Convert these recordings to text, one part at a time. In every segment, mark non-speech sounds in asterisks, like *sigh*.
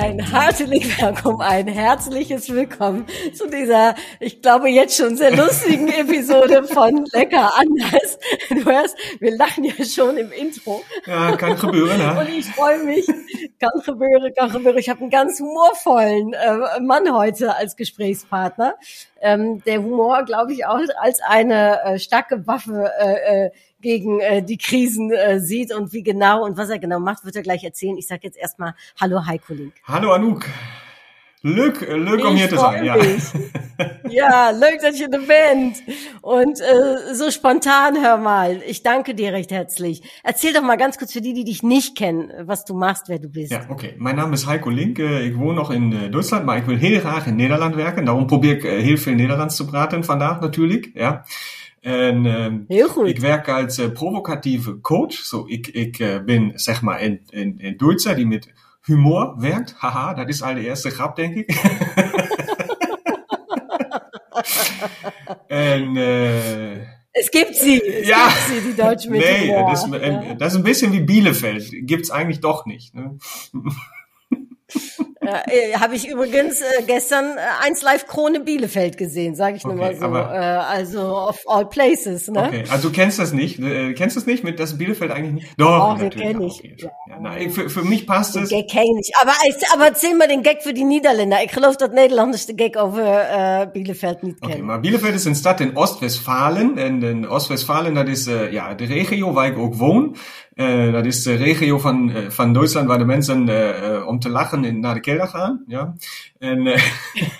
Ein herzlich willkommen, ein herzliches Willkommen zu dieser, ich glaube jetzt schon sehr lustigen *laughs* Episode von Lecker anders. Du hörst, wir lachen ja schon im Intro. Ja, kann gebeuren, ne? Und ich freue mich, kann gebeuren, kann gebeuren. Ich habe einen ganz humorvollen äh, Mann heute als Gesprächspartner. Ähm, der Humor, glaube ich, auch als eine äh, starke Waffe äh, äh, gegen äh, die Krisen äh, sieht und wie genau und was er genau macht, wird er gleich erzählen. Ich sage jetzt erstmal Hallo Heiko Link. Hallo Anouk. Leuk om Ich hier freu zijn. Ja. Ja, leuk dat je er bent. Und äh, so spontan, hör mal. Ich danke dir recht herzlich. Erzähl doch mal ganz kurz für die, die dich nicht kennen, was du machst, wer du bist. Ja, oké. Mijn naam is Heiko Link. Ik woon nog in eh, Duitsland, maar ik wil heel graag in Nederland werken. Daarom probeer ik eh, heel veel Nederlands te praten vandaag natuurlijk. Ja. En ehm, Heel goed. ik werk als eh, provocatieve coach. Zo, ik, ik eh, ben zeg maar een, een, een Duitser die met humor werkt. Haha, dat is al de eerste grap, denk ik. *laughs* en Es gibt sie. Es Ja. gibt sie, die Deutschen mit nee, Humor. das, ist, ja. das ist ein bisschen wie Bielefeld. Gibt's eigentlich doch nicht. Ne? *laughs* Ja, äh, Habe ich übrigens äh, gestern äh, eins Live Krone Bielefeld gesehen, sage ich nur Okay, mal so. aber- äh, also of all places, ne? Okay, also du kennst das nicht. Äh, kennst du es nicht mit das Bielefeld eigentlich nicht? Doch, Oh, natürlich. kenn ich. okay. Ja. Ja, nein, für, für mich passt Den es. Gag ken ik niet. Aber, aber erzähl mal den Gag für die Niederländer. Ich geloof dat Nederlanders de Gag over äh, Bielefeld niet Okay, kennen. maar Bielefeld is een stad in Oost-Westfalen. En in Oost-Westfalen, dat is uh, ja, de regio waar ik ook woon. Uh, dat is de regio van, uh, van Duitsland waar de mensen uh, om te lachen in, naar de kelder gaan. Ja. En uh,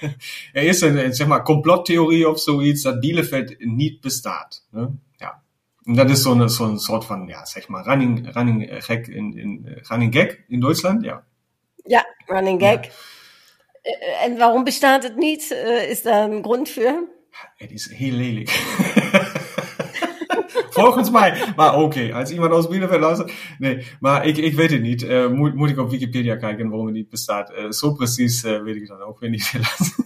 *laughs* er is een, een zeg maar, complottheorie of zoiets dat Bielefeld niet bestaat. Ne? Ja. En dat is zo'n zo'n soort van, ja, zeg maar, running, running gag in, in, running gag in Duitsland. Ja. Ja, running Gag. Äh, En waarom bestaat het niet? Äh, is daar een grond voor? Het is *laughs* heel lelijk. Volgens mij. Maar oké, als iemand aus Bielefeld luistert. Nee, maar ik, ik weet het niet. Uh, moet, moet ik op Wikipedia kijken waarom het niet bestaat. Uh, zo precies uh, weet ik dat ook weer niet helaas.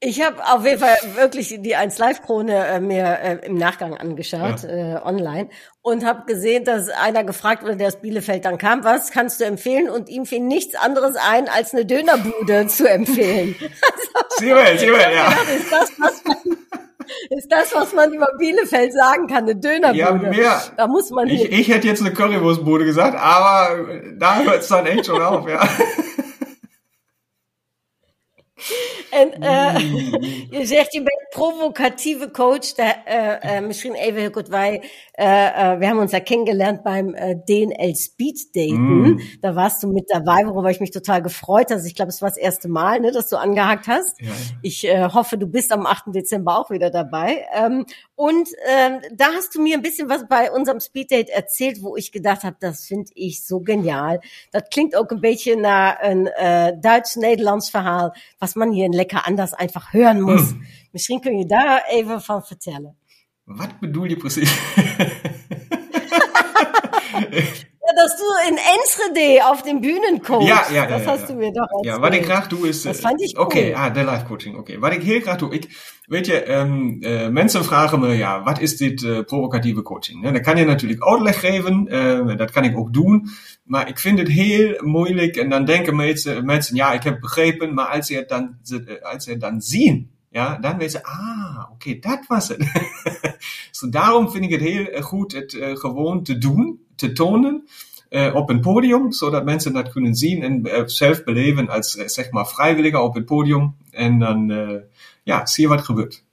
Ich habe auf jeden Fall wirklich die 1 Live Krone äh, mir äh, im Nachgang angeschaut äh, online und habe gesehen, dass einer gefragt wurde, der aus Bielefeld dann kam, was kannst du empfehlen? Und ihm fiel nichts anderes ein, als eine Dönerbude zu empfehlen. Sieh mal, sieh mal, ja. gedacht, ist das, was man, ist das, was man über Bielefeld sagen kann, eine Dönerbude? Ja, mehr. Da muss man Ich, ich hätte jetzt eine Currywurstbude gesagt, aber da hört es dann echt schon auf, ja. *laughs* En uh, je zegt, je bent provocatieve coach. Da, uh, uh, misschien even heel kort, wij, wir haben uns ja kennengelernt beim DNL Speed Daten. Mm. Da warst du mit dabei, worüber ich mich total gefreut habe. Ich glaube, es war das erste Mal, ne, dass du angehakt hast. Ja. Ich hoffe, du bist am 8. Dezember auch wieder dabei. Ähm, und ähm, da hast du mir ein bisschen was bei unserem Speed Date erzählt, wo ich gedacht habe, das finde ich so genial. Das klingt auch ein bisschen nach ein äh, Duits-Nederlands Verhaal, was man hier in Lekker Anders einfach hören muss. Mm. Misschien kun je daar even van vertellen. Wat bedoel je precies? *laughs* *laughs* Ja, dass du in Enschede auf den Bühnen kommst. Ja, ja, ja. Das ja, hast ja. du mir doch erzählt. Ja, wat ik graag doe is... Dat eh, vond ik Oké, cool. ah, de live coaching. Oké, wat ik heel graag doe... Ik, weet je, ähm, äh, mensen vragen me, ja, wat is dit äh, provocatieve coaching? Ne? Dan kan je natuurlijk uitleg geven, äh, dat kan ik ook doen. Maar ik vind het heel moeilijk en dan denken mensen, mensen ja, ik heb begrepen, maar als ze het dan, eh, als ze het dan zien, ja, dan weten ze, ah, oké, dat was het. *laughs* so, daarom vind ik het heel eh, goed het uh, gewoon te doen, te tonen. Op een podium, zodat mensen dat kunnen zien en zelf beleven als, zeg maar, vrijwilliger op het podium. En dan, ja, zie je wat gebeurt.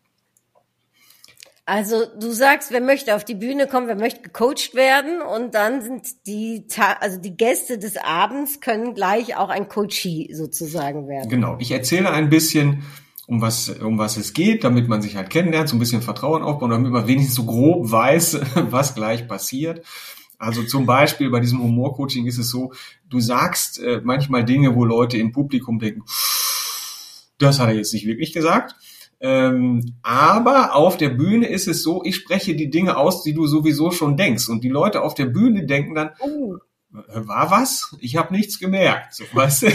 Also du sagst, wer möchte auf die Bühne kommen, wer möchte gecoacht werden und dann sind die, Ta also die Gäste des Abends können gleich auch ein Coachie sozusagen werden. Genau, ich erzähle ein bisschen, um was, um was es geht, damit man sich halt kennenlernt, so ein bisschen Vertrauen aufbauen, damit man wenigstens so grob weiß, *laughs* was gleich passiert. Also zum Beispiel bei diesem Humorcoaching ist es so, du sagst äh, manchmal Dinge, wo Leute im Publikum denken, das hat er jetzt nicht wirklich gesagt. Ähm, aber auf der Bühne ist es so, ich spreche die Dinge aus, die du sowieso schon denkst. Und die Leute auf der Bühne denken dann, Oh. war was? Ich habe nichts gemerkt, so, weißt du?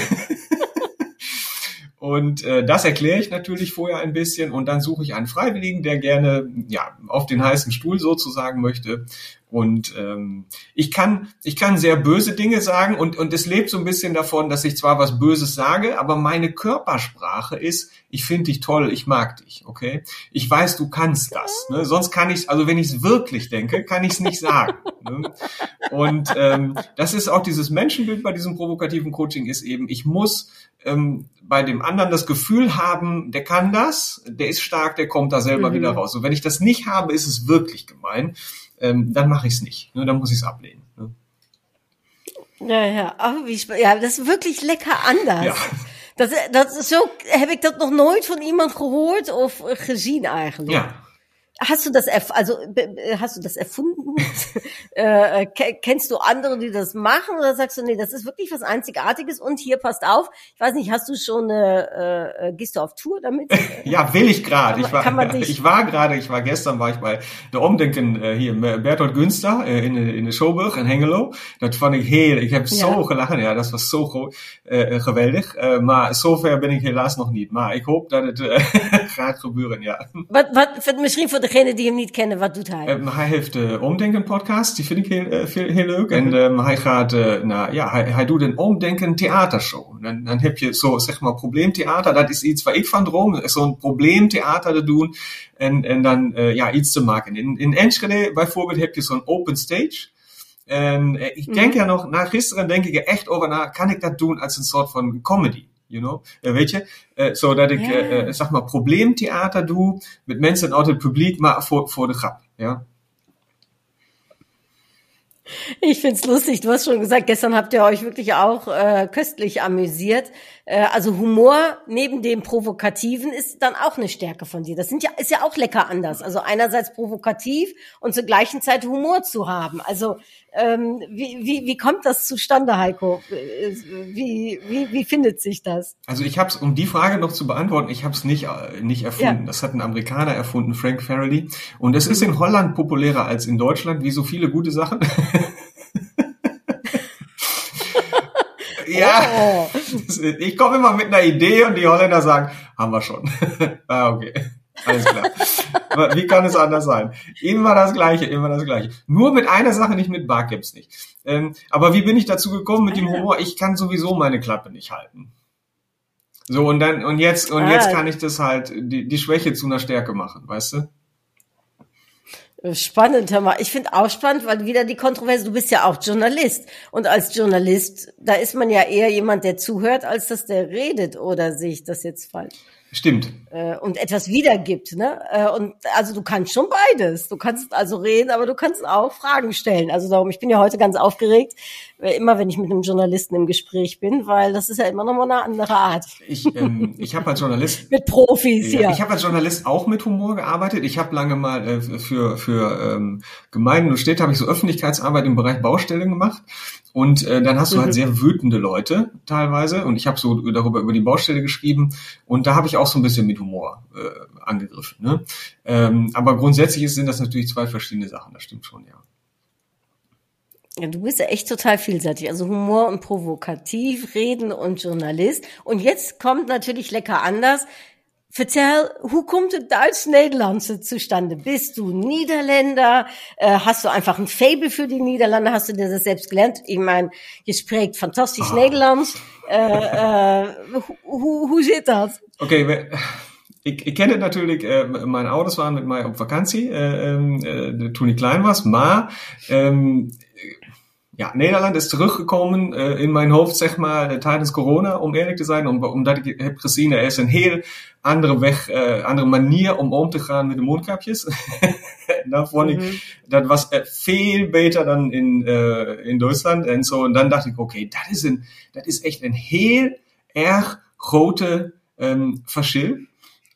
Und äh, das erkläre ich natürlich vorher ein bisschen und dann suche ich einen Freiwilligen, der gerne ja auf den heißen Stuhl sozusagen möchte. Und ähm, ich kann ich kann sehr böse Dinge sagen und und es lebt so ein bisschen davon, dass ich zwar was Böses sage, aber meine Körpersprache ist, ich finde dich toll, ich mag dich, okay? Ich weiß, du kannst das. Ne? Sonst kann ich, also wenn ich es wirklich denke, kann ich es nicht sagen. Ne? Und ähm, das ist auch dieses Menschenbild bei diesem provokativen Coaching ist eben, ich muss ähm, bei dem anderen das Gefühl haben, der kann das, der ist stark, der kommt da selber mhm. wieder raus. Und wenn ich das nicht habe, ist es wirklich gemein. Ähm, dann mache ich es nicht. Ne? Dann muss ich es ablehnen. Ne? Ja, ja. Ach, wie, ja, das ist wirklich lecker anders. Ja. Dat, dat, zo heb ik dat nog nooit van iemand gehoord of gezien eigenlijk. Ja. Hast du das, erf also hast du das erfunden? *laughs* äh, kennst du andere, die das machen, oder sagst du, nee, das ist wirklich was Einzigartiges und hier passt auf. Ich weiß nicht, hast du schon, äh, äh, gehst du auf Tour damit? *laughs* ja, will ich gerade. *laughs* Ich war, ich war gerade, ich war gestern, war ich bei der Omdenken äh, hier Bertolt Günster äh, in, in de Showburg in Hengelo. Dat vond ik heerlijk. Ik heb ja. zo gelachen. Ja, dat was zo äh, geweldig. Uh, maar zover ben ik helaas nog niet. Maar ik hoop dat het uh, gaat gebeuren, ja. Wat, wat, misschien voor de degene die hem niet kennen, wat doet hij? Um, hij heeft de Omdenken podcast, die vind ik heel, uh, heel, leuk. En um, hij gaat, uh, nou ja, hij, hij doet een Omdenken theatershow. Dan, dan heb je zo, zeg maar, probleemtheater. Dat is iets waar ik van droom. Zo'n probleemtheater te doen. En, en dan, uh, ja, iets te maken. In, in Enschede bijvoorbeeld heb je zo'n open stage. En ik denk mhm. ja nog, na gisteren denk ik er echt over na, kan ik dat doen als een soort van comedy? You know, uh, weet je? Uh, zodat ik, yeah. uh, zeg maar, probleemtheater doe met mensen uit het publiek, maar voor, voor de grap, ja. Ich find's lustig. Du hast schon gesagt, gestern habt ihr euch wirklich auch äh, köstlich amüsiert. Äh, also Humor neben dem Provokativen ist dann auch eine Stärke von dir. Das sind ja, ist ja auch lecker anders. Also einerseits provokativ und zur gleichen Zeit Humor zu haben. Also ähm, wie, wie, wie kommt das zustande, Heiko? Wie, wie, wie findet sich das? Also ich habe es, um die Frage noch zu beantworten, ich habe es nicht, äh, nicht erfunden. Ja. Das hat ein Amerikaner erfunden, Frank Farrelly. Und es ist in Holland populärer als in Deutschland, wie so viele gute Sachen. *laughs* *laughs* ja, oh. *laughs* ich komme immer mit einer Idee und die Holländer sagen, haben wir schon. *laughs* ah, okay. Alles klar. Wie kann es anders sein? Immer das Gleiche, immer das Gleiche. Nur mit einer Sache, nicht mit Bar gibt's nicht. Ähm, aber wie bin ich dazu gekommen mit dem. Humor? Ich kann sowieso meine Klappe nicht halten. So, und dann, und jetzt, und jetzt ah. kann ich das halt, die, die Schwäche zu einer Stärke machen, weißt du? Spannend, hör mal. Ich finde auch spannend, weil wieder die Kontroverse, du bist ja auch Journalist. Und als Journalist, da ist man ja eher jemand, der zuhört, als dass der redet, oder sehe ich das jetzt falsch? Stimmt. Äh, und etwas wiedergibt, ne? Äh, und also du kannst schon beides. Du kannst also reden, aber du kannst auch Fragen stellen. Also darum, ich bin ja heute ganz aufgeregt, immer wenn ich mit einem Journalisten im Gespräch bin, weil das ist ja immer noch mal eine andere Art. Ich, ähm, ich habe als Journalist *laughs* mit Profis ja. Ich habe als Journalist auch mit Humor gearbeitet. Ich habe lange mal äh, für für ähm, Gemeinden und Städte habe ich so Öffentlichkeitsarbeit im Bereich Baustelle gemacht und äh, dann hast du halt mhm. sehr wütende Leute teilweise. Und ich habe so darüber über die Baustelle geschrieben. Und da habe ich auch so ein bisschen mit Humor äh, angegriffen. Ne? Ähm, aber grundsätzlich sind das natürlich zwei verschiedene Sachen. Das stimmt schon, ja. Ja, du bist ja echt total vielseitig. Also Humor und provokativ, Reden und Journalist. Und jetzt kommt natürlich lecker anders. Vertel, hoe komt het Duits-Nederlandse zustande? Bist du Niederländer? Äh, hast du einfach ein Fable für die Niederlande? Hast du dir das selbst gelernt? Ich meine, je spreekt fantastisch oh. Nederlands. Äh, äh, hoe, hoe zit dat? Okay, ik, ik ken het natuurlijk, uh, mijn ouders waren met mij op vakantie uh, uh, toen ik klein was, maar um, ja, Nederland ist teruggekomen uh, in mijn hoofd, zeg maar, tijdens corona, om eerlijk te zijn, om, omdat ik heb gezien, er is een heel andere weg, uh, andere manier om om te gaan met de mondkapjes. *laughs* vond ik, mhm. dat was uh, veel beter dan in, uh, in Duitsland en zo. En dan dacht ik, oké, okay, dat is een, dat is echt een heel erg grote um, verschil.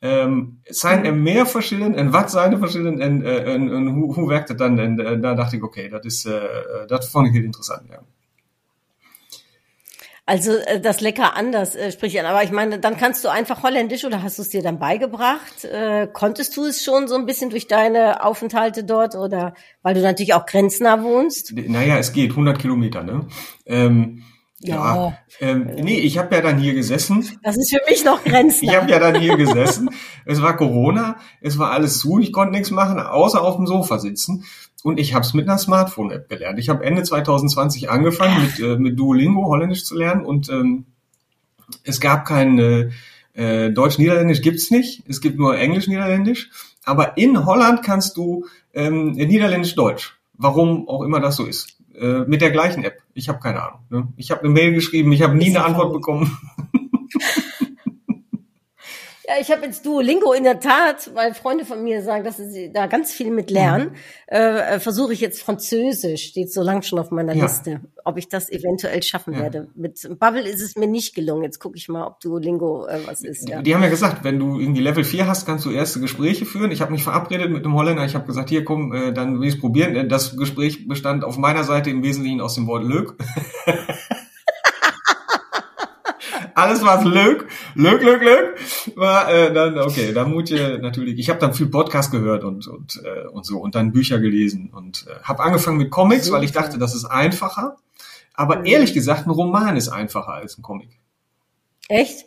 Um, zijn er meer verschillen en wat zijn de verschillen en, en, en hoe, hoe werkt het dan? En uh, daar dacht ik, oké, okay, dat, is, uh, dat vond ik heel interessant. Ja. Also äh, das lecker anders äh, sprich an. Aber ich meine, dann kannst du einfach Holländisch oder hast du es dir dann beigebracht? Äh, konntest du es schon so ein bisschen durch deine Aufenthalte dort oder weil du natürlich auch grenznah wohnst? Naja, es geht 100 Kilometer, ne? Ähm, ja. ja ähm, nee, ich habe ja dann hier gesessen. Das ist für mich noch grenznah. ich habe ja dann hier gesessen. Es war Corona, es war alles zu, ich konnte nichts machen, außer auf dem Sofa sitzen. Und ich habe es mit einer Smartphone-App gelernt. Ich habe Ende 2020 angefangen, mit, äh, mit Duolingo Holländisch zu lernen. Und ähm, es gab kein äh, äh, Deutsch-Niederländisch gibt's nicht. Es gibt nur Englisch-Niederländisch. Aber in Holland kannst du ähm, Niederländisch-Deutsch. Warum auch immer das so ist. Äh, mit der gleichen App. Ich habe keine Ahnung. Ne? Ich habe eine Mail geschrieben, ich habe nie eine Antwort bekommen. *laughs* Ja, ich habe jetzt Duolingo in der Tat, weil Freunde von mir sagen, dass sie da ganz viel mit lernen. Mhm. Äh, Versuche ich jetzt Französisch, steht so lang schon auf meiner ja. Liste, ob ich das eventuell schaffen ja. werde. Mit Bubble ist es mir nicht gelungen. Jetzt gucke ich mal, ob Duolingo äh, was ist. Ja. Die haben ja gesagt, wenn du irgendwie Level 4 hast, kannst du erste Gespräche führen. Ich habe mich verabredet mit einem Holländer. Ich habe gesagt, hier komm, äh, dann will ich es probieren. Das Gespräch bestand auf meiner Seite im Wesentlichen aus dem Wort Lück. *laughs* alles was leuk, leuk, leuk, leuk, war äh, dann, okay, dann muss ich natürlich, ich habe dann viel Podcast gehört und, und, äh, und so und dann Bücher gelesen und äh, habe angefangen mit Comics, weil ich dachte, das ist einfacher. Aber mhm. ehrlich gesagt, ein Roman ist einfacher als ein Comic. Echt?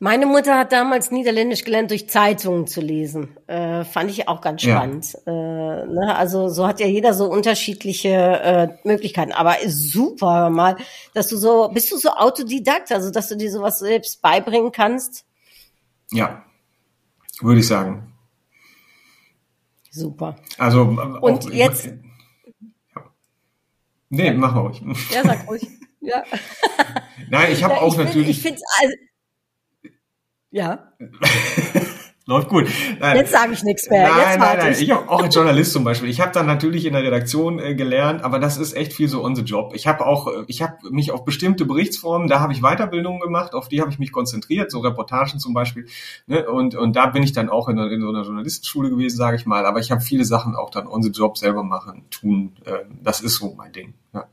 Meine Mutter hat damals Niederländisch gelernt, durch Zeitungen zu lesen. Äh, fand ich auch ganz spannend. Ja. Äh, ne? Also so hat ja jeder so unterschiedliche äh, Möglichkeiten. Aber super mal, dass du so, bist du so Autodidakt, also dass du dir sowas selbst beibringen kannst? Ja, würde ich sagen. Super. Also und auch, jetzt. Ich. Nee, mach mal ruhig. Ja, sag ruhig. Ja. *laughs* Nein, ich habe ja, auch ich natürlich. Ich finde also, ja. *laughs* Läuft gut. Nein. Jetzt sage ich nichts mehr. Nein, Jetzt nein, nein. Ich, ich habe auch als Journalist zum Beispiel. Ich habe dann natürlich in der Redaktion äh, gelernt, aber das ist echt viel so on the job. Ich habe auch, äh, ich habe mich auf bestimmte Berichtsformen, da habe ich Weiterbildungen gemacht, auf die habe ich mich konzentriert, so Reportagen zum Beispiel. Ne? Und und da bin ich dann auch in, in so einer Journalistenschule gewesen, sage ich mal. Aber ich habe viele Sachen auch dann on the job selber machen, tun. Äh, das ist so mein Ding. Ja.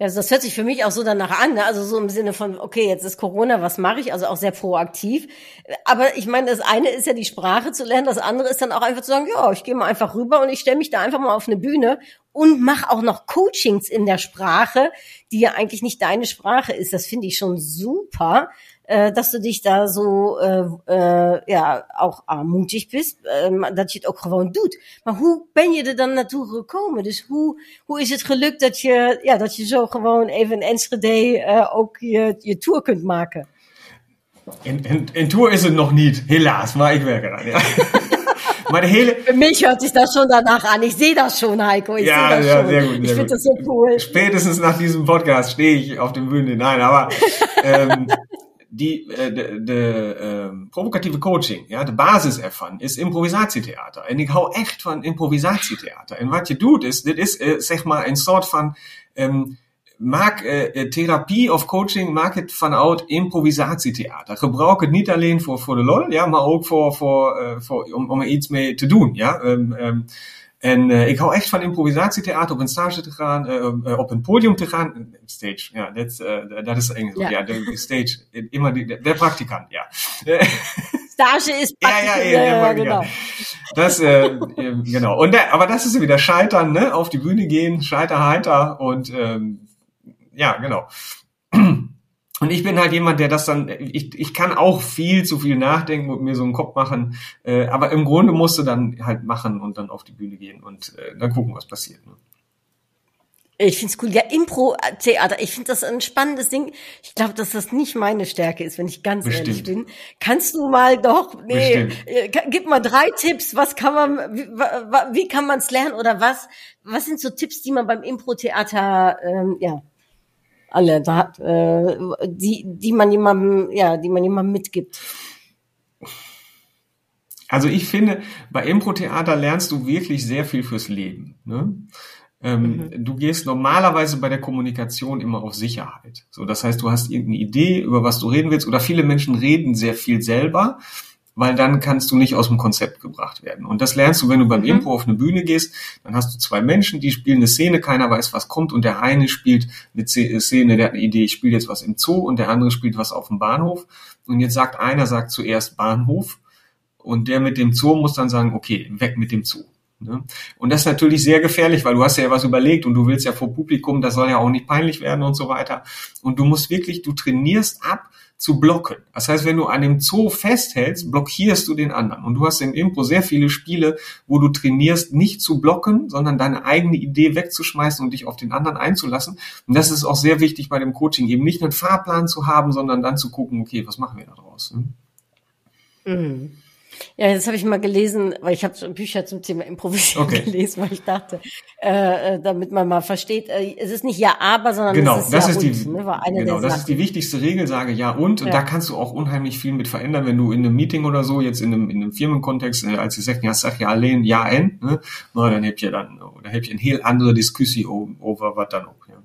Also das hört sich für mich auch so danach an, ne? also so im Sinne von, okay, jetzt ist Corona, was mache ich? Also auch sehr proaktiv. Aber ich meine, das eine ist ja die Sprache zu lernen, das andere ist dann auch einfach zu sagen, ja, ich gehe mal einfach rüber und ich stelle mich da einfach mal auf eine Bühne und mache auch noch Coachings in der Sprache, die ja eigentlich nicht deine Sprache ist. Das finde ich schon super äh, dass du dich da so äh, äh, ja ook mutig bist, dat je het ook gewoon doet. Maar hoe ben je er dan naartoe gekomen? Dus hoe, hoe is het gelukt dat je, ja, dat je zo gewoon even in Enschede ook je, je tour kunt maken? In, in, in Tour is het nog niet, helaas, maar ik werk eraan. Ja. *laughs* maar de hele... Für mich hört sich das schon danach an. Ich sehe das schon, Heiko. Ich ja, das ja, schon. sehr gut. Sehr ich finde das so cool. Spätestens nach diesem Podcast stehe ich auf dem Bühne. Nein, aber *laughs* ähm, die, de, de, de uh, provocatieve coaching, ja, de basis ervan is improvisatietheater. En ik hou echt van improvisatietheater. En wat je doet is, dit is uh, zeg maar een soort van, um, maak uh, therapie of coaching, maak het vanuit improvisatietheater. Gebruik het niet alleen voor, voor de lol, ja, maar ook voor, voor, voor, om, om er iets mee te doen, ja. Um, um, En uh, ik hou echt van improvisatietheater, op een stage te gaan, uh, op een podium te gaan. Stage, ja, dat, dat is Engels. Ja, ja de, stage, immer die, der Praktikant, ja. *laughs* Stage ist ja, ja, ja, ja, genau. Das, äh, genau. Und aber das ist wieder Scheitern, ne? Auf die Bühne gehen, Scheiterheiter und ähm, ja, genau. Und ich bin halt jemand, der das dann, ich, ich kann auch viel zu viel nachdenken und mir so einen Kopf machen, äh, aber im Grunde musst du dann halt machen und dann auf die Bühne gehen und äh, dann gucken, was passiert. Ne? Ich find's cool. Ja, Impro-Theater, ich finde das ein spannendes Ding. Ich glaube, dass das nicht meine Stärke ist, wenn ich ganz Bestimmt. ehrlich bin. Kannst du mal doch, nee, Bestimmt. Äh, gib mal drei Tipps, was kann man, wie, wie kann man es lernen oder was, was sind so Tipps, die man beim Impro-Theater, ähm, ja, alle da hat, äh, die, die man jemandem, ja, die man jemandem mitgibt. Also ich finde, bei Impro-Theater lernst du wirklich sehr viel fürs Leben. Ne? Ähm, mhm. Du gehst normalerweise bei der Kommunikation immer auf Sicherheit. So, das heißt, du hast irgendeine Idee, über was du reden willst, oder viele Menschen reden sehr viel selber weil dann kannst du nicht aus dem Konzept gebracht werden. Und das lernst du, wenn du beim mhm. Impro auf eine Bühne gehst, dann hast du zwei Menschen, die spielen eine Szene, keiner weiß, was kommt und der eine spielt eine Szene, der hat eine Idee, ich spiele jetzt was im Zoo und der andere spielt was auf dem Bahnhof. Und jetzt sagt einer, sagt zuerst Bahnhof und der mit dem Zoo muss dann sagen, okay, weg mit dem Zoo. Ne? Und das ist natürlich sehr gefährlich, weil du hast ja was überlegt und du willst ja vor Publikum, das soll ja auch nicht peinlich werden und so weiter. Und du musst wirklich, du trainierst ab zu blocken. Das heißt, wenn du an dem Zoo festhältst, blockierst du den anderen. Und du hast im Impro sehr viele Spiele, wo du trainierst, nicht zu blocken, sondern deine eigene Idee wegzuschmeißen und dich auf den anderen einzulassen. Und das ist auch sehr wichtig bei dem Coaching, eben nicht einen Fahrplan zu haben, sondern dann zu gucken, okay, was machen wir da draus? Ne? Mhm. Ja, das habe ich mal gelesen, weil ich habe so Bücher zum Thema Improvisieren okay. gelesen, weil ich dachte, äh, äh, damit man mal versteht, äh, es ist nicht ja aber, sondern genau, es ist das ja ist und, die, ne, genau, das ist die wichtigste Regel, sage ja und, ja. und da kannst du auch unheimlich viel mit verändern, wenn du in einem Meeting oder so, jetzt in einem, in einem Firmenkontext, äh, als sie sagen, ja, sag ja allein, ja, en, ne, dann habt ihr dann, oder habt ihr eine heel andere Diskussion over was dann auch, ja.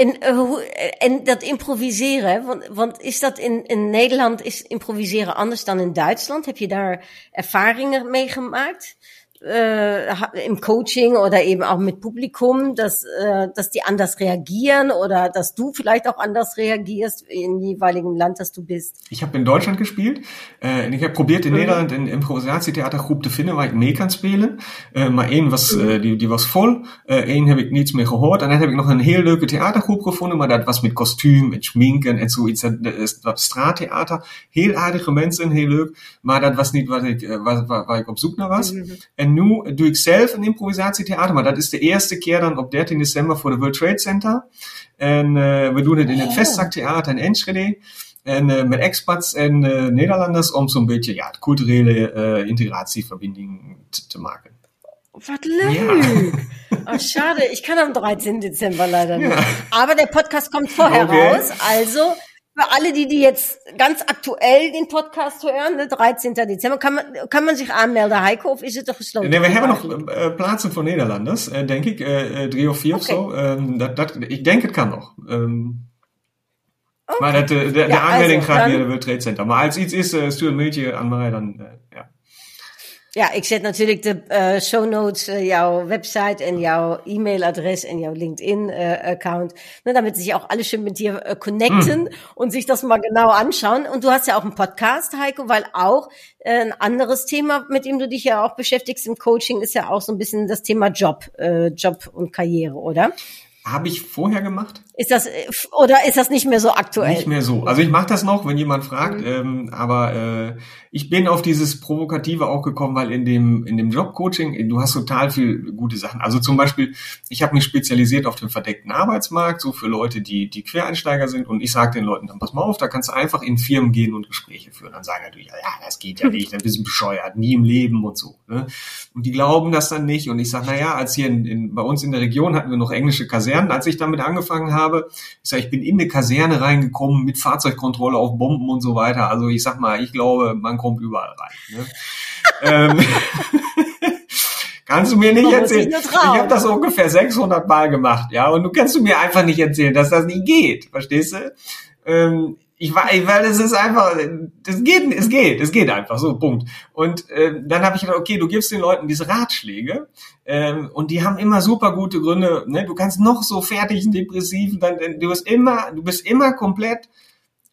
En, uh, en dat improviseren, want, want is dat in, in Nederland, is improviseren anders dan in Duitsland? Heb je daar ervaringen mee gemaakt? Äh, im Coaching oder eben auch mit Publikum, dass, äh, dass die anders reagieren oder dass du vielleicht auch anders reagierst in jeweiligen Land, das du bist? Ich habe in Deutschland gespielt. Äh, ich habe probeert in mhm. Nederland een improvisatietheatergroep te vinden waar ik mee kan spelen. Uh, maar één was, mhm. uh, die, die was vol. Uh, één heb ik niets meer gehoord. En dan heb ik nog een heel leuke theatergroep gevonden, maar dat was met kostuum, met schminken en zoiets. Dat is dat straattheater. Heel aardige mensen, heel leuk. Maar dat was niet wat ik, waar, waar, waar ik op zoek naar was. Mhm. En nu doe ik zelf een improvisatietheater, maar dat is de eerste keer dan op 13 december voor de World Trade Center. En we doen het in het oh. Vestzaktheater in Enschede. En uh, met expats en uh, Nederlanders om zo'n beetje ja, culturele integratieverbinding te, te maken. Wat leuk! Ja. Oh, schade, ich kann am 13. Dezember leider nicht. Ja. Aber der Podcast kommt vorher okay. raus, also für alle, die, die jetzt ganz aktuell den Podcast hören, ne, 13. Dezember, kann man, kann man sich aanmelden. Heiko, of is het toch gesloten? Nee, we hebben nog uh, plaatsen voor Nederlanders, uh, denk ik. Uh, drie of vier okay. of zo. Um, dat, dat, ik denk het kan nog. Um, okay. Maar dat, de, de, ja, de aanmelding also, gaat via de World Trade Center. Maar als iets is, stuur een mailtje aan mij, dan ja. Ja, ik zet natuurlijk de uh, show notes, uh, jouw Website en jouw E-Mail-Adresse en jouw LinkedIn-Account, äh, ne, damit sich auch alle schön mit dir äh, connecten mm. und sich das mal genau anschauen. Und du hast ja auch einen Podcast, Heiko, weil auch äh, ein anderes Thema, mit dem du dich ja auch beschäftigst im Coaching, ist ja auch so ein bisschen das Thema Job, äh, Job und Karriere, oder? Habe ich vorher gemacht? Ist das oder ist das nicht mehr so aktuell? Nicht mehr so. Also ich mache das noch, wenn jemand fragt, mhm. ähm, aber äh, ich bin auf dieses Provokative auch gekommen, weil in dem in dem Jobcoaching du hast total viel gute Sachen. Also zum Beispiel, ich habe mich spezialisiert auf den verdeckten Arbeitsmarkt, so für Leute, die die Quereinsteiger sind. Und ich sage den Leuten dann, pass mal auf, da kannst du einfach in Firmen gehen und Gespräche führen. Dann sagen natürlich, ja, das geht ja *laughs* nicht, dann bist du bescheuert, nie im Leben und so. Ne? Und die glauben das dann nicht. Und ich sage, na ja, als hier in, in, bei uns in der Region hatten wir noch englische Kasernen, als ich damit angefangen habe habe. Ich sage, ich bin in eine Kaserne reingekommen mit Fahrzeugkontrolle auf Bomben und so weiter. Also ich sag mal, ich glaube, man kommt überall rein. Ne? *laughs* ähm, *laughs* Kannst du mir nicht man erzählen. Ich habe das ungefähr 600 Mal gemacht, ja, und du kannst du mir einfach nicht erzählen, dass das nicht geht, verstehst du? Ähm, ich weiß, weil es ist einfach, das geht, es geht, es geht einfach so, Punkt. Und äh, dann habe ich gedacht, okay, du gibst den Leuten diese Ratschläge ähm, und die haben immer super gute Gründe. Ne? Du kannst noch so fertig depressiv, dann, du bist immer, du bist immer komplett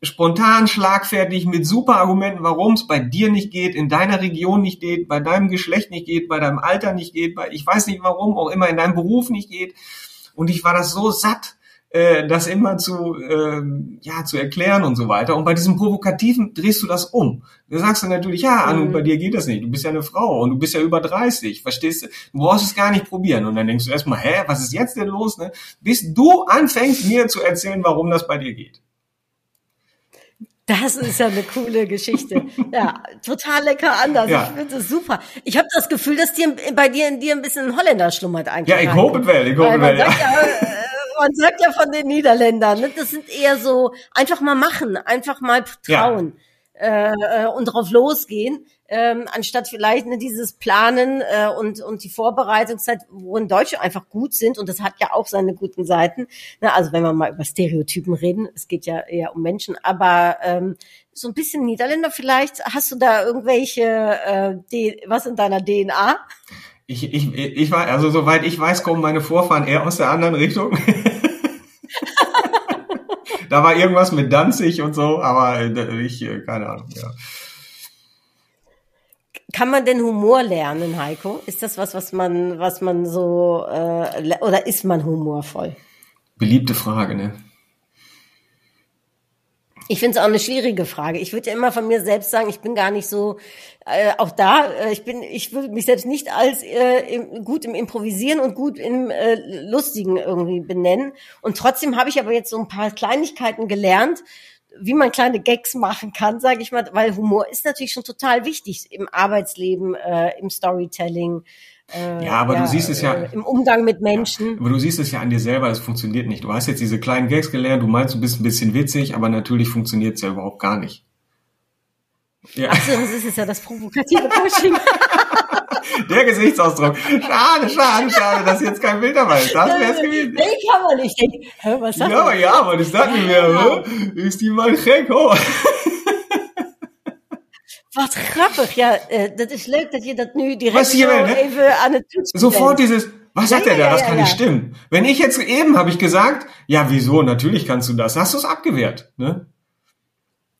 spontan, schlagfertig mit super Argumenten, warum es bei dir nicht geht, in deiner Region nicht geht, bei deinem Geschlecht nicht geht, bei deinem Alter nicht geht, bei ich weiß nicht warum, auch immer in deinem Beruf nicht geht. Und ich war das so satt äh, das immer zu, äh, ja, zu erklären und so weiter. Und bei diesem Provokativen drehst du das um. Du sagst dann natürlich, ja, Anu, mhm. bei dir geht das nicht. Du bist ja eine Frau und du bist ja über 30. Verstehst du? Du brauchst es gar nicht probieren. Und dann denkst du erstmal, hä, was ist jetzt denn los? Ne? Bis du anfängst, mir zu erzählen, warum das bei dir geht. Das ist ja eine coole Geschichte. Ja, total lecker anders. Ja. Ich finde es super. Ich habe das Gefühl, dass dir, bei dir in dir ein bisschen ein Holländer schlummert eigentlich. Ja, ich hoffe es well, ich hoffe well, ja. ja man sagt ja von den Niederländern, ne? das sind eher so, einfach mal machen, einfach mal trauen. äh, äh, und drauf losgehen, ähm, anstatt vielleicht ne, dieses Planen äh, und, und die Vorbereitungszeit, worin Deutsche einfach gut sind, und das hat ja auch seine guten Seiten. Ne, also wenn wir mal über Stereotypen reden, es geht ja eher um Menschen, aber ähm, so ein bisschen Niederländer vielleicht. Hast du da irgendwelche, äh, was in deiner DNA? Ich, ich, ich war, also soweit ich weiß, kommen meine Vorfahren eher aus der anderen Richtung. *laughs* da war irgendwas mit Danzig und so, aber äh, ich, äh, keine Ahnung, ja. Kann man denn Humor lernen, Heiko? Ist das was, was man, was man so, äh, oder ist man humorvoll? Beliebte Frage, ne? Ich finde es auch eine schwierige Frage. Ich würde ja immer von mir selbst sagen, ich bin gar nicht so, äh, auch da, äh, ich bin, ich würde mich selbst nicht als äh, im, gut im Improvisieren und gut im äh, Lustigen irgendwie benennen. Und trotzdem habe ich aber jetzt so ein paar Kleinigkeiten gelernt, wie man kleine Gags machen kann, sage ich mal, weil Humor ist natürlich schon total wichtig im Arbeitsleben, äh, im Storytelling. Äh, ja, aber ja, du siehst es ja äh, im Umgang mit Menschen. Ja, aber du siehst es ja an dir selber, es funktioniert nicht. Du hast jetzt diese kleinen Gags gelernt, du meinst, du bist ein bisschen witzig, aber natürlich funktioniert es ja überhaupt gar nicht. Ja. Achso, das ist ja das provokative Coaching. *laughs* Der Gesichtsausdruck. Schade, schade, schade, dass jetzt kein Bild dabei ist. Das wär's gewesen. Nee, kann man nicht. hä, was sagt Ja, ja, aber ich dachte mir, ist die mal gek, oh. Wat grappig. Ja, uh, dat is leuk dat je dat nu direkt was hier ne? even aan het toetsen Sofort bent. dieses, was sagt ja, er da? Das ja, kann nicht stimmen. Wenn ich jetzt eben habe ich gesagt, ja, wieso? Natürlich kannst du das. Hast du es abgewehrt, ne?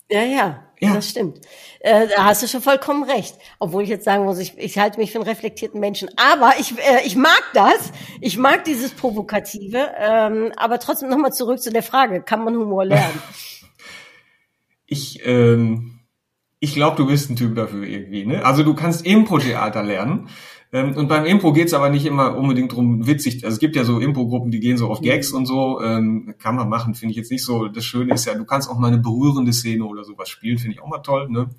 Ja, ja. Ja. Das stimmt. Äh, da hast du schon vollkommen recht. Obwohl ich jetzt sagen muss, ich, ich halte mich für einen reflektierten Menschen. Aber ich, äh, ich mag das. Ich mag dieses Provokative. Ähm, aber trotzdem nochmal zurück zu der Frage, kann man Humor lernen? Ich, ähm, ich glaube, du bist ein Typ dafür irgendwie. Ne? Also du kannst Impro-Theater lernen. Ähm, und beim Impro geht's aber nicht immer unbedingt drum witzig. Also es gibt ja so Impro-Gruppen, die gehen so auf Gags und so. Ähm, kann man machen, finde ich jetzt nicht so. Das Schöne ist ja, du kannst auch mal eine berührende Szene oder sowas spielen, finde ich auch mal toll. Ne?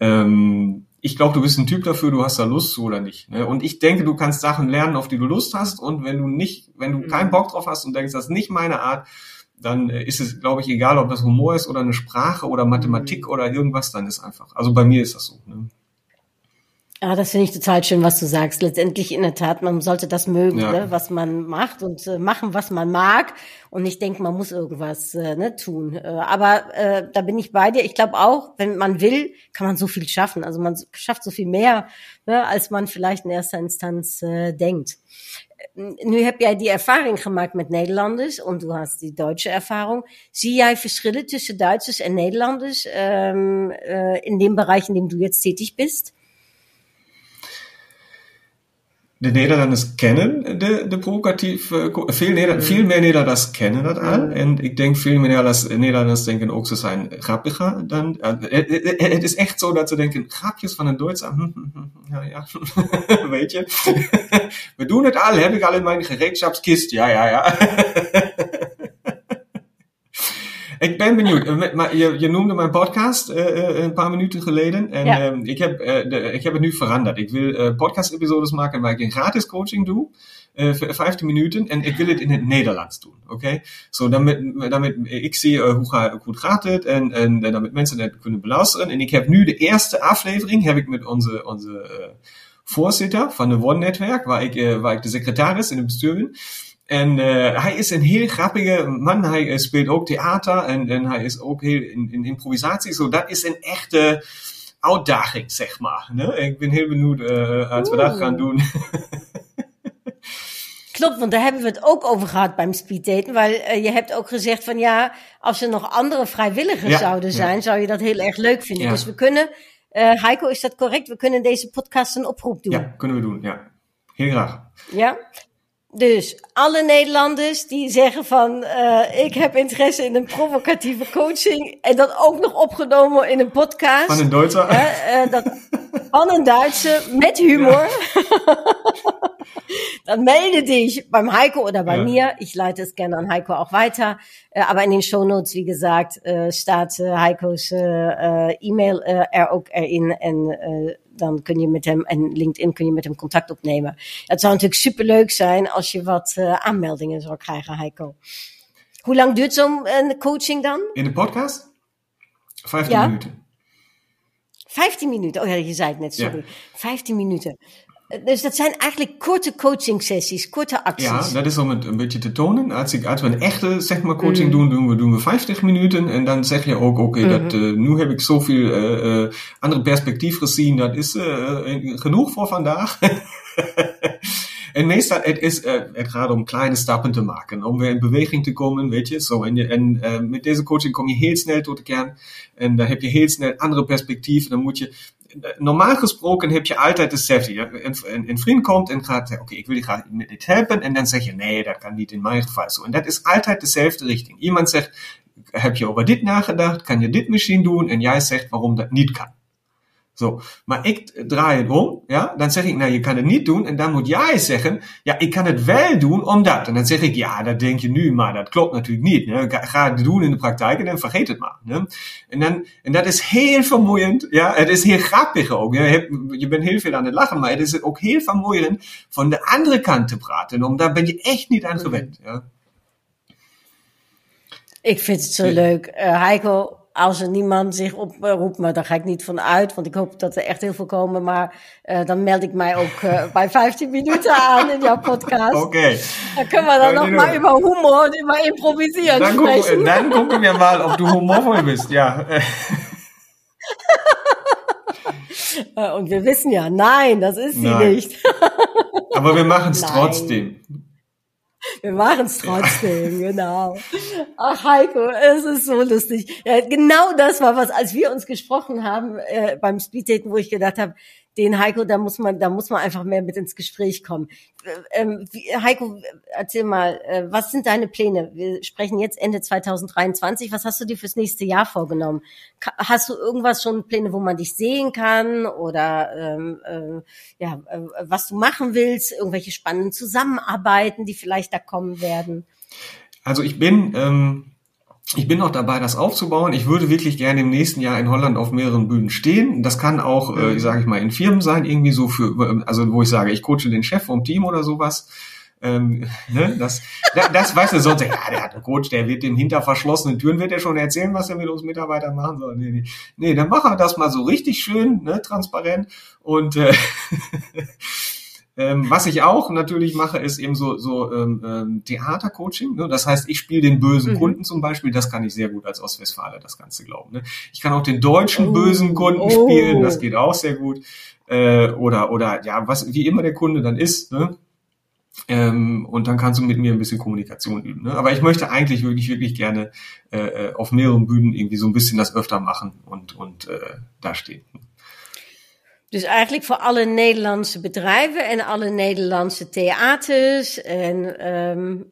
Ähm, ich glaube, du bist ein Typ dafür, du hast da Lust zu oder nicht. Ne? Und ich denke, du kannst Sachen lernen, auf die du Lust hast. Und wenn du nicht, wenn du keinen Bock drauf hast und denkst, das ist nicht meine Art, dann äh, ist es, glaube ich, egal, ob das Humor ist oder eine Sprache oder Mathematik oder irgendwas, dann ist einfach. Also bei mir ist das so. Ne? Ja, das finde ich total schön, was du sagst. Letztendlich in der Tat, man sollte das mögen, ja. ne, was man macht und äh, machen, was man mag und nicht denken, man muss irgendwas äh, ne, tun. Äh, aber äh, da bin ich bei dir. Ich glaube auch, wenn man will, kann man so viel schaffen. Also man schafft so viel mehr, ne, als man vielleicht in erster Instanz äh, denkt. Nu heb jij die ervaring gemaakt met Nederlanders en du hast die deutsche Erfahrung. Zie jij verschillen tussen Duitsers en Nederlanders ähm, äh, in dem Bereich, in dem du jetzt tätig bist? De Nederlanders kennen de, de provocatieve, veel, Neder, veel meer Nederlanders kennen dat al. En ik denk veel meer Nederlanders, Nederlanders denken ook ze zijn grappiger dan, het is echt zo dat ze denken, grapjes van een Duitser, hm, hm, hm, ja, ja, weet je. We doen het al, heb ik al in mijn gereedschapskist, ja, ja, ja. *laughs* Ik ben benieuwd. Eh, maar je, je noemde mijn podcast uh, een paar minuten geleden. En ja. uh, ik, heb, uh, de, ik heb het nu veranderd. Ik wil podcast-episodes maken waar ik een gratis coaching doe. voor 15 minuten. En ik wil het in het Nederlands doen. Oké? Okay? So, damit, damit ik zie hoe, hoe gaat het. En, en damit mensen het kunnen beluisteren. En ik heb nu de eerste aflevering heb ik met onze, onze voorzitter van de One-netwerk. Waar, ik, waar ik de secretaris in het bestuur ben. En uh, hij is een heel grappige man. Hij uh, speelt ook theater en, en hij is ook heel in, in improvisatie. Zo, dat is een echte uitdaging, zeg maar. Ne? Ik ben heel benieuwd uh, als we dat gaan doen. *laughs* Klopt, want daar hebben we het ook over gehad beim speeddaten. Uh, je hebt ook gezegd van ja, als er nog andere vrijwilligers ja, zouden zijn, ja. zou je dat heel erg leuk vinden. Ja. Dus we kunnen, Heiko, is dat correct? We kunnen deze podcast een oproep doen. Ja, kunnen we doen, ja. Heel graag. Ja, dus alle Nederlanders die zeggen van uh, ik heb interesse in een provocatieve coaching en dat ook nog opgenomen in een podcast. Van een Duitser. Uh, uh, dat, van een Duitse met humor. Dann melde dich beim Heiko oder bei ja. mir. Ich leite es gerne an Heiko auch weiter. aber in den Shownotes, wie gesagt, staat Heiko's E-Mail er ook erin. En dan kun je met hem, en LinkedIn kun je met hem contact opnemen. Het zou natuurlijk superleuk zijn als je wat uh, aanmeldingen zou krijgen, Heiko. Hoe lang duurt zo'n uh, coaching dan? In de podcast? 15 ja. minuten. 15 minuten. Oh ja, je zei het net, sorry. Ja. 15 minuten. Dus dat zijn eigenlijk korte coaching sessies, korte acties. Ja, dat is om het een beetje te tonen. Als, ik, als we een echte zeg maar, coaching mm. doen, doen we, doen we 50 minuten. En dan zeg je ook, oké, okay, mm -hmm. uh, nu heb ik zoveel uh, uh, andere perspectief gezien. Dat is genoeg voor vandaag. *laughs* En meestal, het, is, het gaat om kleine stappen te maken, om weer in beweging te komen, weet je. Zo, en en uh, met deze coaching kom je heel snel tot de kern. En dan heb je heel snel andere perspectieven. Dan moet je, normaal gesproken heb je altijd hetzelfde. Een, een, een vriend komt en gaat zeggen, oké, okay, ik wil je graag met dit helpen. En dan zeg je, nee, dat kan niet in mijn geval zo. En dat is altijd dezelfde richting. Iemand zegt, heb je over dit nagedacht? Kan je dit misschien doen? En jij zegt waarom dat niet kan. Zo, maar ik draai het om, ja, dan zeg ik, nou, je kan het niet doen, en dan moet jij zeggen, ja, ik kan het wel doen omdat. En dan zeg ik, ja, dat denk je nu, maar dat klopt natuurlijk niet. Ne? Ga het doen in de praktijk en dan vergeet het maar. Ne? En, dan, en dat is heel vermoeiend, ja, het is heel grappig ook. Je, bent heel veel aan het lachen, maar het is ook heel vermoeiend van de andere kant te praten, om daar ben je echt niet aan gewend. Ja. Ik vind het zo leuk. Uh, Heiko, als er niemand zich oproept, maar daar ga ik niet van uit, want ik hoop dat er echt heel veel komen. Maar uh, dan meld ik mij ook uh, *laughs* bij 15 minuten aan in jouw podcast. Oké. Okay. Dan kunnen we dan nog maar über Humor und über Improvisieren dann sprechen. Gucken, dann gucken wir mal, ob du humorvoll bist, ja. *laughs* und wir wissen ja, nein, das ist sie nein. nicht. Aber wir machen es trotzdem. Wir machen es trotzdem, ja. genau. Ach, Heiko, es ist so lustig. Ja, genau das war was, als wir uns gesprochen haben äh, beim Speeddaten, wo ich gedacht habe, den Heiko, da muss man, da muss man einfach mehr mit ins Gespräch kommen. Ähm, wie, Heiko, erzähl mal, äh, was sind deine Pläne? Wir sprechen jetzt Ende 2023. Was hast du dir fürs nächste Jahr vorgenommen? Hast du irgendwas schon Pläne, wo man dich sehen kann oder ähm, äh, ja, äh, was du machen willst? Irgendwelche spannenden Zusammenarbeiten, die vielleicht da kommen werden? Also ich bin ähm ich bin noch dabei, das aufzubauen. Ich würde wirklich gerne im nächsten Jahr in Holland auf mehreren Bühnen stehen. Das kann auch, äh, sage ich mal, in Firmen sein, irgendwie so für, also wo ich sage, ich coache den Chef vom Team oder sowas. Ähm, *laughs* ne, das, das, das weißt du sonst, ja, der hat einen Coach, der wird dem hinter verschlossenen Türen wird er schon erzählen, was er mit uns Mitarbeitern machen soll. Nee, nee, nee dann machen wir das mal so richtig schön, ne, transparent und äh, *laughs* Ähm, was ich auch natürlich mache, ist eben so, so ähm, ähm, Theatercoaching. Ne? Das heißt, ich spiele den bösen mhm. Kunden zum Beispiel. Das kann ich sehr gut als Ostwestfale, das Ganze glauben. Ne? Ich kann auch den deutschen oh. bösen Kunden oh. spielen. Das geht auch sehr gut. Äh, oder, oder ja, was wie immer der Kunde dann ist. Ne? Ähm, und dann kannst du mit mir ein bisschen Kommunikation üben. Ne? Aber ich möchte eigentlich wirklich, wirklich gerne äh, äh auf mehreren Bühnen irgendwie so ein bisschen das öfter machen und, und äh, da stehen. Dus eigenlijk voor alle Nederlandse bedrijven en alle Nederlandse theaters. En um,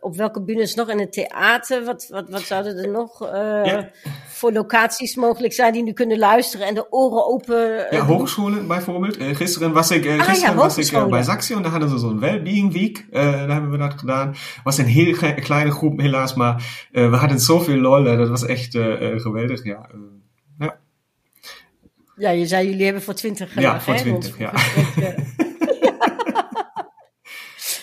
op welke bühnes nog in het theater? Wat, wat, wat zouden er nog uh, ja. voor locaties mogelijk zijn die nu kunnen luisteren en de oren open? Uh, ja, hogescholen bijvoorbeeld. Uh, gisteren was ik, uh, ah, gisteren ja, was ik bij Saxie en daar hadden ze zo'n Wellbeing Week. daar hebben we dat gedaan. Was een heel kleine groep helaas, maar we hadden zoveel lol. dat was echt geweldig, ja. Ja, je zei jullie hebben voor 20 gedaan. Ja, voor 20, ja.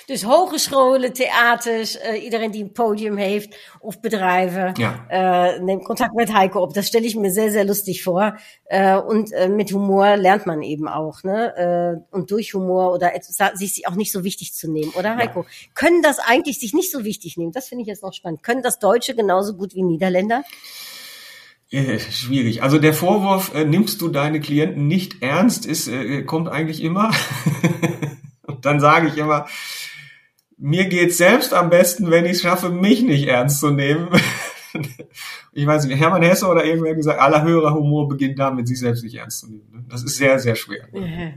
dus hogescholen, theaters, uh, iedereen die een podium heeft of bedrijven, ja. uh, neem contact mit Heiko op. Das stelle ich mir sehr, sehr lustig vor. Uh, und mit Humor lernt man eben auch. Ne? und durch Humor oder sich auch nicht so wichtig zu nehmen, oder Heiko? Ja. Können das eigentlich sich nicht so wichtig nehmen? Das finde ich jetzt noch spannend. Können das Deutsche genauso gut wie Niederländer? Äh, schwierig. Also der Vorwurf, äh, nimmst du deine Klienten nicht ernst, ist, äh, kommt eigentlich immer. *laughs* Und dann sage ich immer, mir geht's selbst am besten, wenn ich es schaffe, mich nicht ernst zu nehmen. *laughs* ich weiß nicht, Hermann Hesse oder irgendwer gesagt, aller höherer Humor beginnt damit, sich selbst nicht ernst zu nehmen. Das ist sehr, sehr schwer. Ja.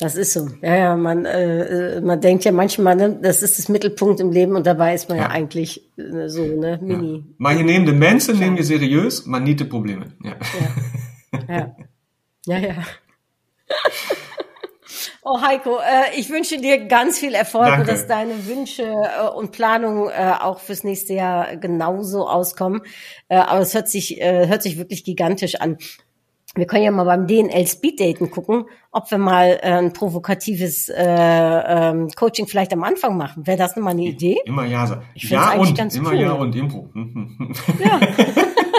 Das ist so. Ja, ja, man, äh, äh, man denkt ja manchmal, ne, das ist das Mittelpunkt im Leben und dabei ist man ja, ja eigentlich äh, so, ne, mini. Ja. Maar je neemt de mensen, neem je serieus, maar niet de problemen. Ja. Ja, ja. ja. ja. *laughs* Oh Heiko, äh, ich wünsche dir ganz viel Erfolg Danke. und dass deine Wünsche äh, und Planungen äh, auch fürs nächste Jahr genauso auskommen. Äh, aber es hört sich, äh, hört sich wirklich gigantisch an. Wir können ja mal beim DNL Speed Daten gucken, ob wir mal äh, ein provokatives äh, ähm, Coaching vielleicht am Anfang machen. Wäre das nochmal eine Idee? Immer ja. Ich ja und ganz immer cool. ja und Impro. *laughs* Ja. *laughs*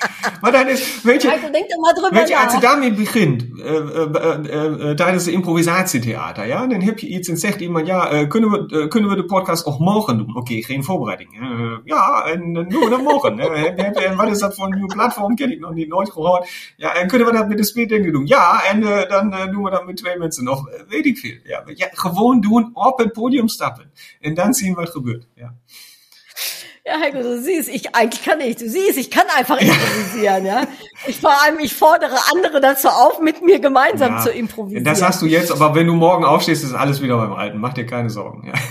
*laughs* Maar dat is, weet je, Heiko, denk mal drüber weet je, als je daarmee begint, äh, äh, äh, tijdens de improvisatietheater, ja, dan heb je iets en zegt iemand, ja, äh, kunnen, we, äh, kunnen we de podcast ook morgen doen? Oké, geen voorbereiding. Äh, ja, en dan doen we dat morgen. *laughs* En, wat is dat voor een nieuwe platform? Ken ik nog niet, nooit gehoord. Ja, en kunnen we dat met de speeddingen doen? Ja, en äh, dan äh, doen we dat met twee mensen nog. Weet ik veel. Ja, ja, gewoon doen, op het podium stappen. En dan zien wat gebeurt. Ja. Ja, Heiko, du siehst, ich eigentlich kann ich, du siehst, ich kann einfach improvisieren, ja. Ich vor allem, ich fordere andere dazu auf, mit mir gemeinsam Ja, zu improvisieren. Das hast du jetzt, aber wenn du morgen aufstehst, ist alles wieder beim Alten. Mach dir keine Sorgen. Ja. *laughs*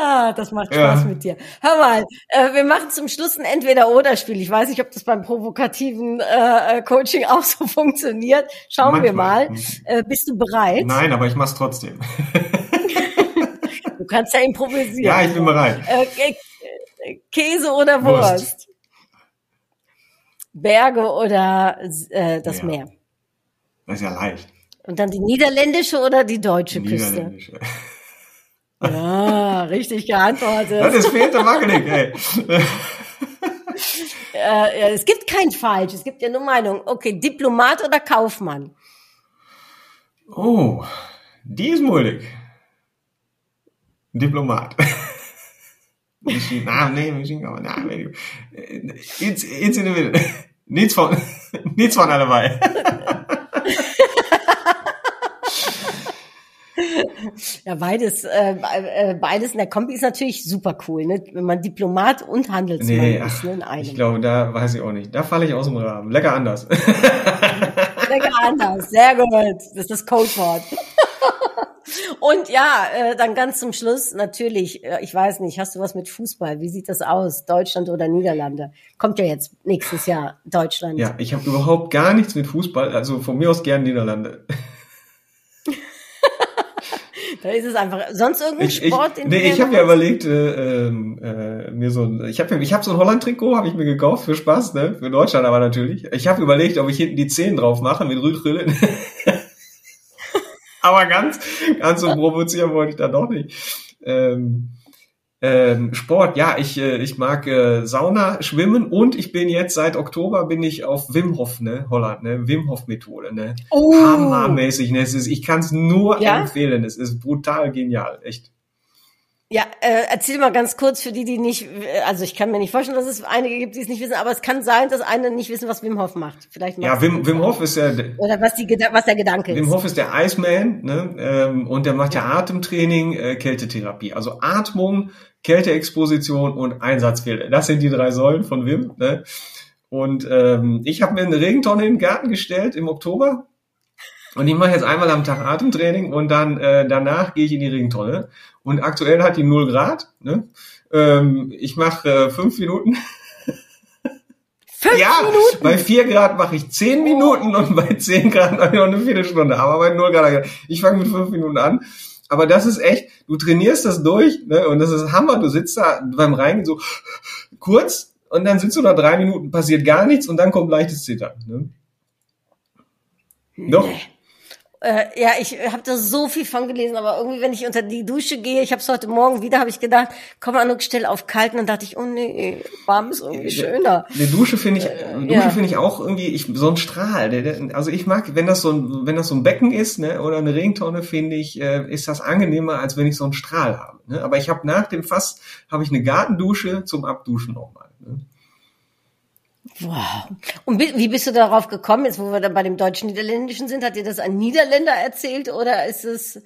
Ah, das macht Ja. Spaß mit dir. Hör mal, äh, wir machen zum Schluss ein Entweder-Oder-Spiel. Ich weiß nicht, ob das beim provokativen äh, äh, Coaching *laughs* auch so funktioniert. Schauen wir Manchmal. mal. Äh, bist du bereit? Nein, aber ich mach's trotzdem. *laughs* Du kannst ja improvisieren. Ja, ich bin bereit. Äh, Kä- Käse oder Wurst? Wurst. Berge oder äh, das Ja. Meer? Das ist ja leicht. Und dann die niederländische oder die deutsche Küste? Niederländisch. *laughs* Ja, richtig geantwortet. Das ist fehlte Marketing, ey. *laughs* Äh, es gibt kein Falsch, es gibt ja nur Meinung. Okay, Diplomat oder Kaufmann? Oh, die ist moeilijk. Diplomaat. misschien, *laughs* nou nee, misschien kan nou, weet ik. Eh, Iets, iets in de midden. Niets van, *laughs* niets van allebei. *laughs* Ja, beides, äh, äh, beides in der Kombi ist natürlich super cool, ne? wenn man Diplomat und Handelsmann Nee, ist ne, in einem. ich glaube, da weiß ich auch nicht. Da falle ich aus dem Rahmen. Lecker anders. Lecker anders, sehr gut. Das ist das Codewort. Und ja, äh, dann ganz zum Schluss natürlich, äh, ich weiß nicht, hast du was mit Fußball? Wie sieht das aus? Deutschland oder Niederlande? Kommt ja jetzt nächstes Jahr Deutschland. Ja, ich habe überhaupt gar nichts mit Fußball. Also von mir aus gern Niederlande. *laughs* Da ist es einfach. Sonst irgendein Ich, ich, Sport, den nee, du ich habe ja überlegt, äh, ähm, äh, mir so ein, ich habe ich hab so ein Holland-Trikot, habe ich mir gekauft für Spaß, ne, für Deutschland aber natürlich. Ich habe überlegt, ob ich hinten die Zehen drauf mache mit Rührkrüllen. *laughs* *laughs* aber ganz, ganz so provozieren wollte ich da doch nicht. Ähm, ähm, Sport, ja, ich, äh, ich mag äh, Sauna, Schwimmen und ich bin jetzt seit Oktober bin ich auf Wim Hof, ne, Holland, ne, Wim Hof Methode, ne. Oh. Hammermäßig, ne, es ist, ich kann es nur Ja? empfehlen, es ist brutal genial, echt. Ja, äh, erzähl mal ganz kurz für die, die nicht, also ich kann mir nicht vorstellen, dass es einige gibt, die es nicht wissen, aber es kann sein, dass eine nicht wissen, was Wim Hof macht. Vielleicht Ja, Wim, Wim Hof ist ja, Oder was, die, was der Gedanke Wim ist. Hof ist der Iceman, ne? Ähm, und der macht ja Atemtraining, äh, Kältetherapie. Also Atmung, Kälteexposition und Einsatzfehler. Das sind die drei Säulen von Wim. Ne? Und ähm, ich habe mir eine Regentonne in den Garten gestellt im Oktober. Und ich mache jetzt einmal am Tag Atemtraining und dann äh, danach gehe ich in die Regentonne. Und aktuell hat die 0 Grad. Ne? Ähm, ich mache äh, fünf Minuten. Fünf ja, Minuten? bei 4 Grad mache ich 10 Minuten und bei 10 Grad mache ich noch eine Viertelstunde. Aber bei 0 Grad, ich fange mit 5 Minuten an. Aber das ist echt, du trainierst das durch ne? und das ist Hammer. Du sitzt da beim Reingehen so kurz und dann sitzt du da drei Minuten, passiert gar nichts und dann kommt leichtes Zittern. Ne? Doch, Äh, ja, ich habe da so viel von gelesen, aber irgendwie, wenn ich unter die Dusche gehe, ich habe es heute Morgen wieder, habe ich gedacht, komm Anuk, stell auf kalt, und dann dachte ich, oh nee, warm ist irgendwie schöner. Eine Dusche finde ich, Dusche ja. finde ich auch irgendwie, ich, so ein Strahl. Der, der, also ich mag, wenn das so ein, wenn das so ein Becken ist, ne, oder eine Regentonne, finde ich, äh, ist das angenehmer, als wenn ich so einen Strahl habe. Ne? Aber ich habe nach dem Fass habe ich eine Gartendusche zum Abduschen nochmal. Wow. Und wie, wie bist du darauf gekommen, jetzt wo wir dann bei dem deutsch-niederländischen sind? Hat dir das ein Niederländer erzählt oder ist es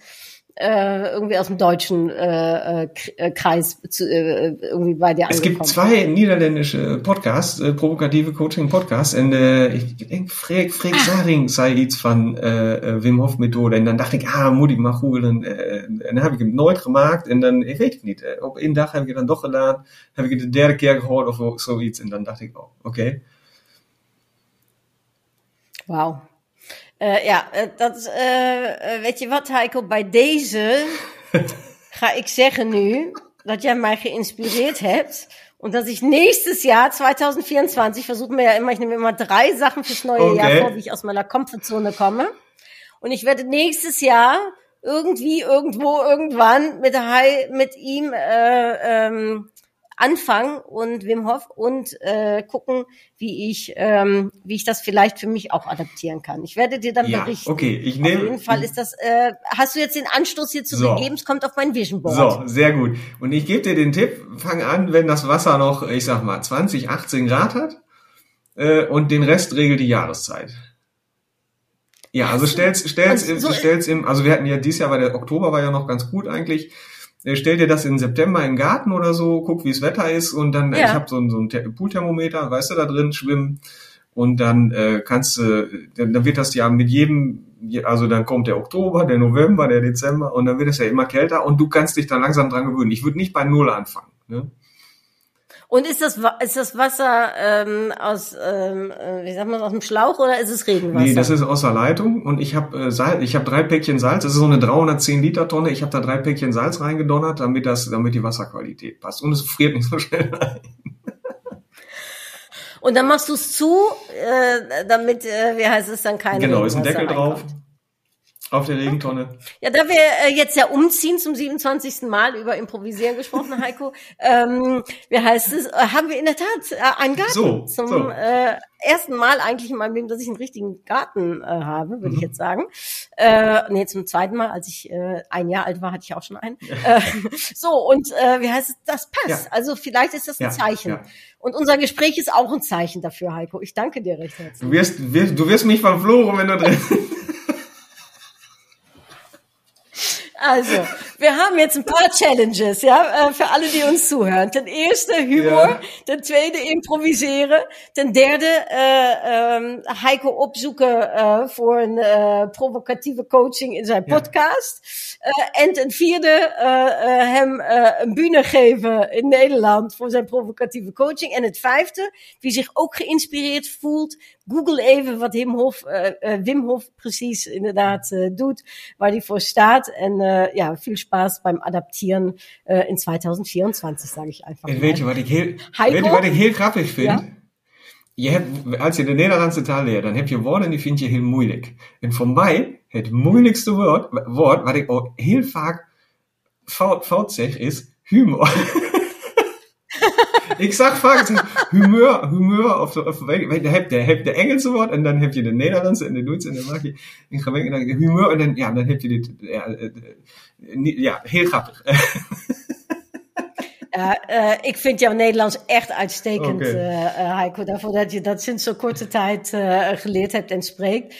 äh, irgendwie aus dem deutschen äh, äh, äh, Kreis zu, äh, irgendwie bei dir Es gibt zwei niederländische Podcasts, äh, provokative Coaching-Podcasts. En äh, ik denk, Freek, Freek Saring zei iets van äh, äh, Wim Hof Methode. En dan dacht ik, ah, moet ik maar googlen. Uh, en dan heb ik hem nooit gemaakt. En dan, ik weet het niet. Eh, op één dag heb ik het dan toch gedaan. Heb ik het de derde keer gehoord of zo- zoiets. En dan dacht ik, oh, oké. Wauw. Eh, ja, eh, dat, eh, weet je wat, Heiko, bij deze *laughs* ga ik zeggen nu dat jij mij geïnspireerd hebt und dass ich nächstes Jahr 2024 versuche mir ja immer, ich nehme immer drei Sachen fürs neue Okay. Jahr vor, wie ich aus meiner Komfortzone komme. Und ich werde nächstes Jahr irgendwie, irgendwo, irgendwann mit, mit ihm äh, ähm, anfangen und Wim Hof und äh, gucken, wie ich, ähm, wie ich das vielleicht für mich auch adaptieren kann. Ich werde dir dann Ja, berichten. okay, ich nehme- Auf jeden Fall ist das. Äh, hast du jetzt den Anstoß hierzu So. gegeben? Es kommt auf mein Vision Board. So, sehr gut. Und ich gebe dir den Tipp, fang an, wenn das Wasser noch, ich sag mal, 20, 18 Grad hat äh, und den Rest regelt die Jahreszeit. Ja, also stell's, stell's, so- stell's im, also wir hatten ja dieses Jahr, war der Oktober war ja noch ganz gut eigentlich. Äh, Stell dir das in September im Garten oder so, guck, wie das Wetter ist und dann, Ja. ich habe so ein, so ein Te- Poolthermometer, weißt du, da drin schwimmen und dann äh, kannst du, dann, dann wird das ja mit jedem, je- also dann kommt der Oktober, der November, der Dezember und dann wird es ja immer kälter und du kannst dich dann langsam dran gewöhnen. Ich würde nicht bei Null anfangen. Ne? Und ist das, ist das Wasser ähm, aus, ähm, äh, wie sagt man, aus dem Schlauch oder ist es Regenwasser? Nee, das ist aus der Leitung und ich habe äh, Salz, ich habe drei Päckchen Salz, das ist so eine 310 Liter Tonne, ich habe da drei Päckchen Salz reingedonnert, damit das, damit die Wasserqualität passt und es friert nicht so schnell ein. Und dann machst du es zu, äh, damit, äh, wie heißt es dann, keine Genau, ist ein Deckel drauf reinkommt. Auf der Regentonne. Ja, da wir äh, jetzt ja umziehen zum 27. Mal über Improvisieren gesprochen, *laughs* Heiko, ähm, wie heißt es, äh, haben wir in der Tat äh, einen Garten So, zum so. Äh, ersten Mal eigentlich in meinem Leben, dass ich einen richtigen Garten äh, habe, würde ich Mhm. jetzt sagen. Äh, nee, zum zweiten Mal, als ich äh, ein Jahr alt war, hatte ich auch schon einen. äh, *laughs* so, und äh, wie heißt es, das passt. Ja. Also vielleicht ist das ein Ja, Zeichen. Und unser Gespräch ist auch ein Zeichen dafür, Heiko. Ich danke dir recht herzlich. Du wirst, wirst, du wirst mich verfluchen, wenn du drin *laughs* Also, wir haben jetzt ein paar Challenges, ja, äh, für alle, die uns zuhören. Den erste Humor, Ja. den tweede improviseren, den derde äh, ähm, Heiko opzoeken äh, voor een äh, provocatieve coaching in zijn podcast. Äh, en ten vierde hem äh, een bühne geven in Nederland voor zijn provocatieve coaching. En het vijfde, wie zich ook geïnspireerd voelt, google even wat Wim Hof, äh, äh, Wim Hof precies inderdaad äh, doet, waar hij voor staat. En ja, viel Spaß beim Adaptieren in 2024, sage ich einfach En weet je wat ik heel, Heiko? weet je wat ik heel grappig vind? Ja? Je hebt, als je de Nederlandse taal leert, dan heb je woorden die vind je heel moeilijk. En voor mij, het moeilijkste woord, woord wat ik ook heel vaak fout, fout zeg, is humor. *laughs* *laughs* ik zag vaak humeur, humeur, of, of weet weet je, hebt de, je hebt de Engelse woord en dan heb je de Nederlandse en de Duitse en dan maak je in gemengd, en dan humeur en dan, ja, dan heb je dit, ja, eh, eh, heel grappig. *laughs* Ja, eh, ik vind jouw Nederlands echt uitstekend, Oké. eh, eh, Heiko. Daarvoor dat je dat sinds so kurzer Zeit äh, geleerd hebt en spreekt.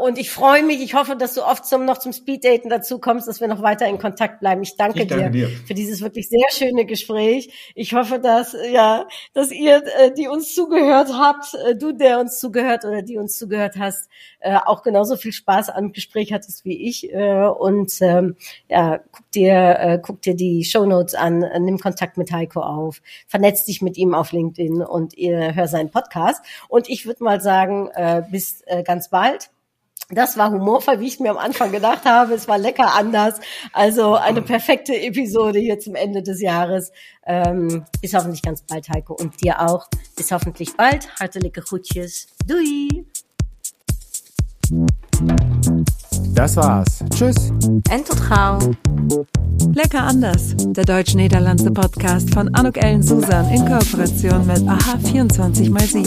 Und ich freue mich, ich hoffe, dass du oft zum, noch zum Speeddaten dazu kommst, dass wir noch weiter in Kontakt bleiben. Ich danke, Ich danke dir, dir. für dieses wirklich sehr schöne Gespräch. Ich hoffe, dass, ja, dass ihr, die uns zugehört habt, du, der uns zugehört oder die uns zugehört hast, äh, auch genauso viel Spaß am Gespräch hattest wie ich. Äh, und ähm, ja, guck dir, äh, guck dir die Shownotes an, äh, nimm Kontakt mit Heiko auf, vernetz dich mit ihm auf LinkedIn und ihr hör seinen Podcast. Und ich würde mal sagen, äh, bis äh, ganz bald. Das war humorvoll, wie ich mir am Anfang gedacht habe. Es war lecker anders. Also eine perfekte Episode hier zum Ende des Jahres. Ähm, bis hoffentlich ganz bald, Heiko. Und dir auch. Bis hoffentlich bald. Hartelijke groetjes. Doei. Das war's. Tschüss. Entotrau. Lecker anders. Der deutsch-niederlandse Podcast von Anuk Ellen Susan in Kooperation mit AH24x7.